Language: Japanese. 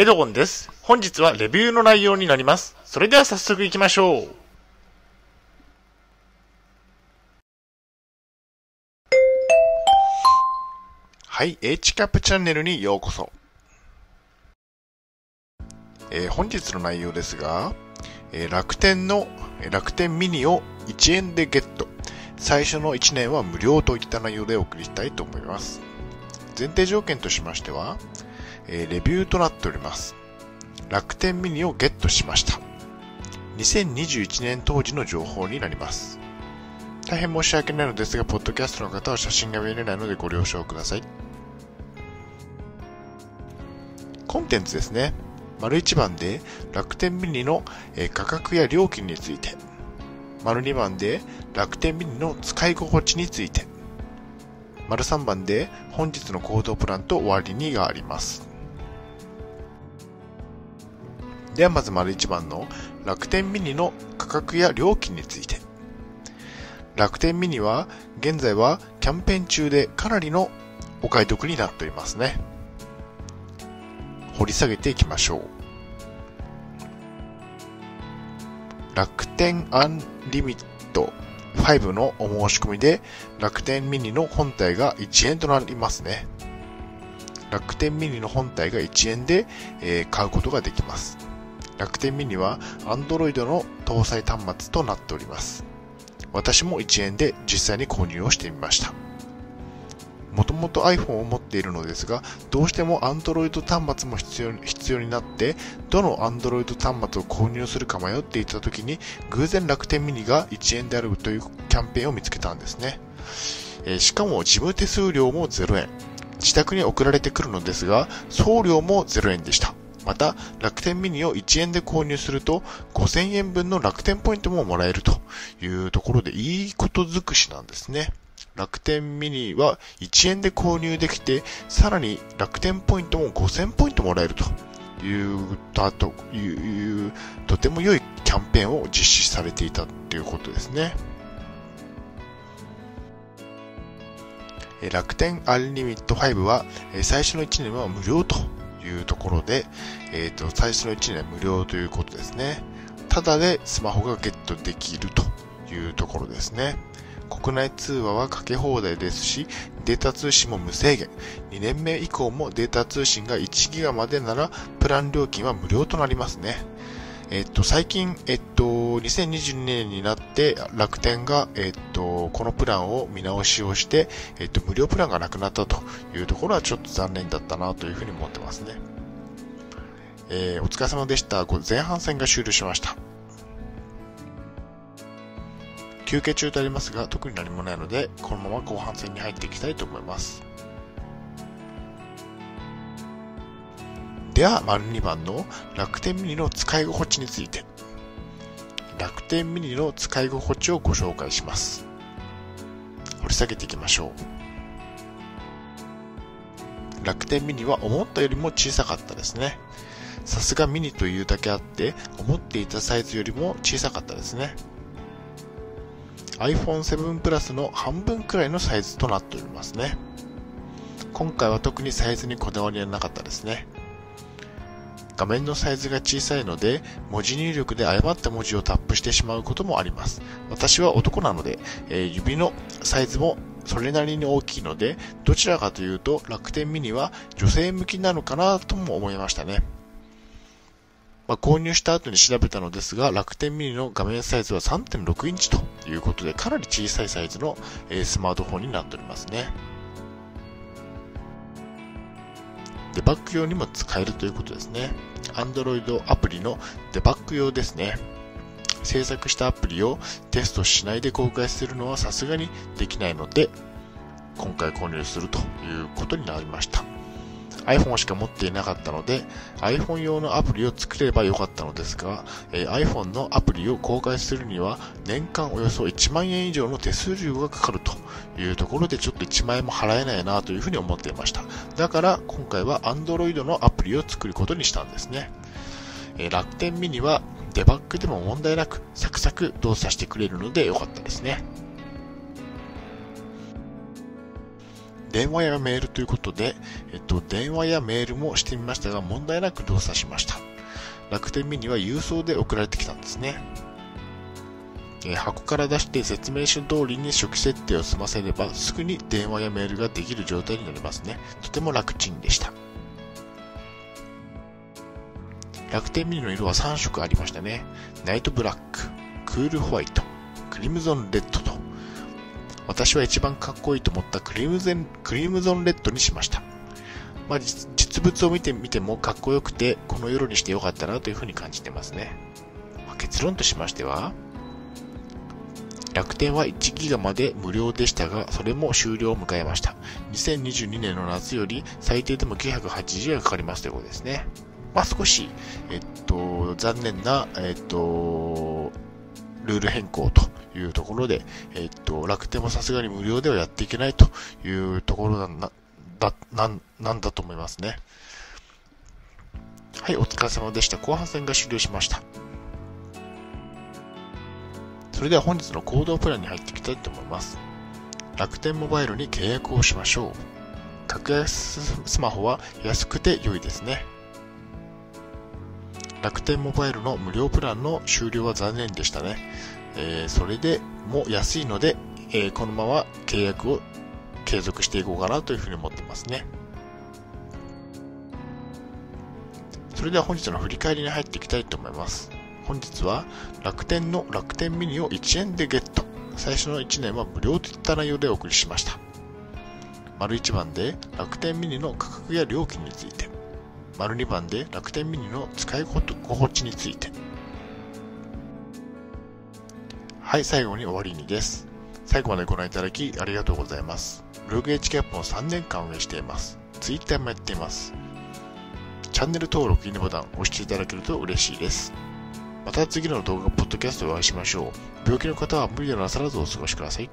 エドゴンです。本日はレビューの内容になります。それでは早速行きましょう。はい、H キャップチャンネルにようこそ。えー本日の内容ですが、えー楽天の楽天ミニを1円でゲット。最初の1年は無料といった内容でお送りしたいと思います。前提条件としましては、えーレビューとなっております。楽天ミニをゲットしました。2021年当時の情報になります。大変申し訳ないのですが、ポッドキャストの方は写真が見れないのでご了承ください。コンテンツですね。丸1番で楽天ミニの価格や料金について。丸2番で楽天ミニの使い心地について。丸3番で本日の行動プランと終わりにがあります。ではまず丸1番の楽天ミニの価格や料金について。楽天ミニは現在はキャンペーン中でかなりのお買い得になっておりますね。掘り下げていきましょう。楽天アンリミット5のお申し込みで楽天ミニの本体が1円となりますね。楽天ミニの本体が1円で、えー買うことができます。楽天ミニは Android の搭載端末となっております。私も1円で実際に購入をしてみました。もともと iPhone を持っているのですが、どうしても Android 端末も必要必要になって、どの Android 端末を購入するか迷っていた時に、偶然楽天ミニが1円であるというキャンペーンを見つけたんですね。えーしかも事務手数料も0円。自宅に送られてくるのですが、送料も0円でした。また、楽天ミニを1円で購入すると、5000円分の楽天ポイントももらえるというところで、いいこと尽くしなんですね。楽天ミニは1円で購入できて、さらに楽天ポイントも5000ポイントもらえるという、だという、とても良いキャンペーンを実施されていたということですね。楽天アンリミット5は、最初の1年は無料というところで、えーと、最初の1年無料ということですね。ただでスマホがゲットできるというところですね。国内通話はかけ放題ですし、データ通信も無制限。2年目以降もデータ通信が1ギガまでなら、プラン料金は無料となりますね。えっと、最近、えっと、2022年になって楽天が、えっと、このプランを見直しをして、えっと、無料プランがなくなったというところはちょっと残念だったなというふうに思ってますね。えーお疲れ様でした。前半戦が終了しました。休憩中とありますが、特に何もないので、このまま後半戦に入っていきたいと思います。では、丸2番の楽天ミニの使い心地について。楽天ミニの使い心地をご紹介します。掘り下げていきましょう。楽天ミニは思ったよりも小さかったですね。さすがミニというだけあって、思っていたサイズよりも小さかったですね。iPhone7 Plus の半分くらいのサイズとなっておりますね。今回は特にサイズにこだわりはなかったですね。画面のサイズが小さいので、文字入力で誤った文字をタップしてしまうこともあります。私は男なので、えー指のサイズもそれなりに大きいので、どちらかというと楽天ミニは女性向きなのかなとも思いましたね。まあ、購入した後に調べたのですが、楽天ミニの画面サイズは3.6インチということで、かなり小さいサイズの、えスマートフォンになっておりますね。デバッグ用にも使えるということですね。Android アプリのデバッグ用ですね。制作したアプリをテストしないで公開するのはさすがにできないので、今回購入するということになりました。iPhone しか持っていなかったので、iPhone 用のアプリを作ればよかったのですが、えー iPhone のアプリを公開するには、年間およそ1万円以上の手数料がかかるというところで、ちょっと1万円も払えないなというふうに思っていました。だから、今回は Android のアプリを作ることにしたんですね。えー楽天ミニはデバッグでも問題なくサクサク動作してくれるのでよかったですね。電話やメールということで、えっと、電話やメールもしてみましたが、問題なく動作しました。楽天ミニは郵送で送られてきたんですね。え箱から出して説明書通りに初期設定を済ませればすぐに電話やメールができる状態になりますね。とても楽ちんでした。楽天ミニの色は3色ありましたね。ナイトブラック、クールホワイト、クリムゾンレッドと。私は一番かっこいいと思ったクリムゼンクリムゾンレッドにしました。まあ、実物を見てみてもかっこよくて、この色にしてよかったなというふうに感じてますね。まあ、結論としましては、楽天は1ギガまで無料でしたが、それも終了を迎えました。2022年の夏より最低でも980円かかりますということですね。まあ、少し、えっと、残念な、えっと、ルール変更というところで、えっと、楽天もさすがに無料ではやっていけないというところなんだ、ななんだと思いますね。はい、お疲れ様でした。後半戦が終了しました。それでは本日の行動プランに入っていきたいと思います。楽天モバイルに契約をしましょう。格安スマホは安くて良いですね。楽天モバイルの無料プランの終了は残念でしたね。えー、それでも安いので、えー、このまま契約を継続していこうかなというふうに思ってますね。それでは本日の振り返りに入っていきたいと思います。本日は楽天の楽天ミニを1円でゲット。最初の1年は無料といった内容でお送りしました。丸1番で楽天ミニの価格や料金について。丸2番で楽天ミニの使い心地について。はい、最後に終わりにです。最後までご覧いただきありがとうございます。ブログ h キャップを3年間運営しています。Twitter もやっています。チャンネル登録、いいねボタン押していただけると嬉しいです。また次の動画、ポッドキャストでお会いしましょう。病気の方は無理をなさらずお過ごしください。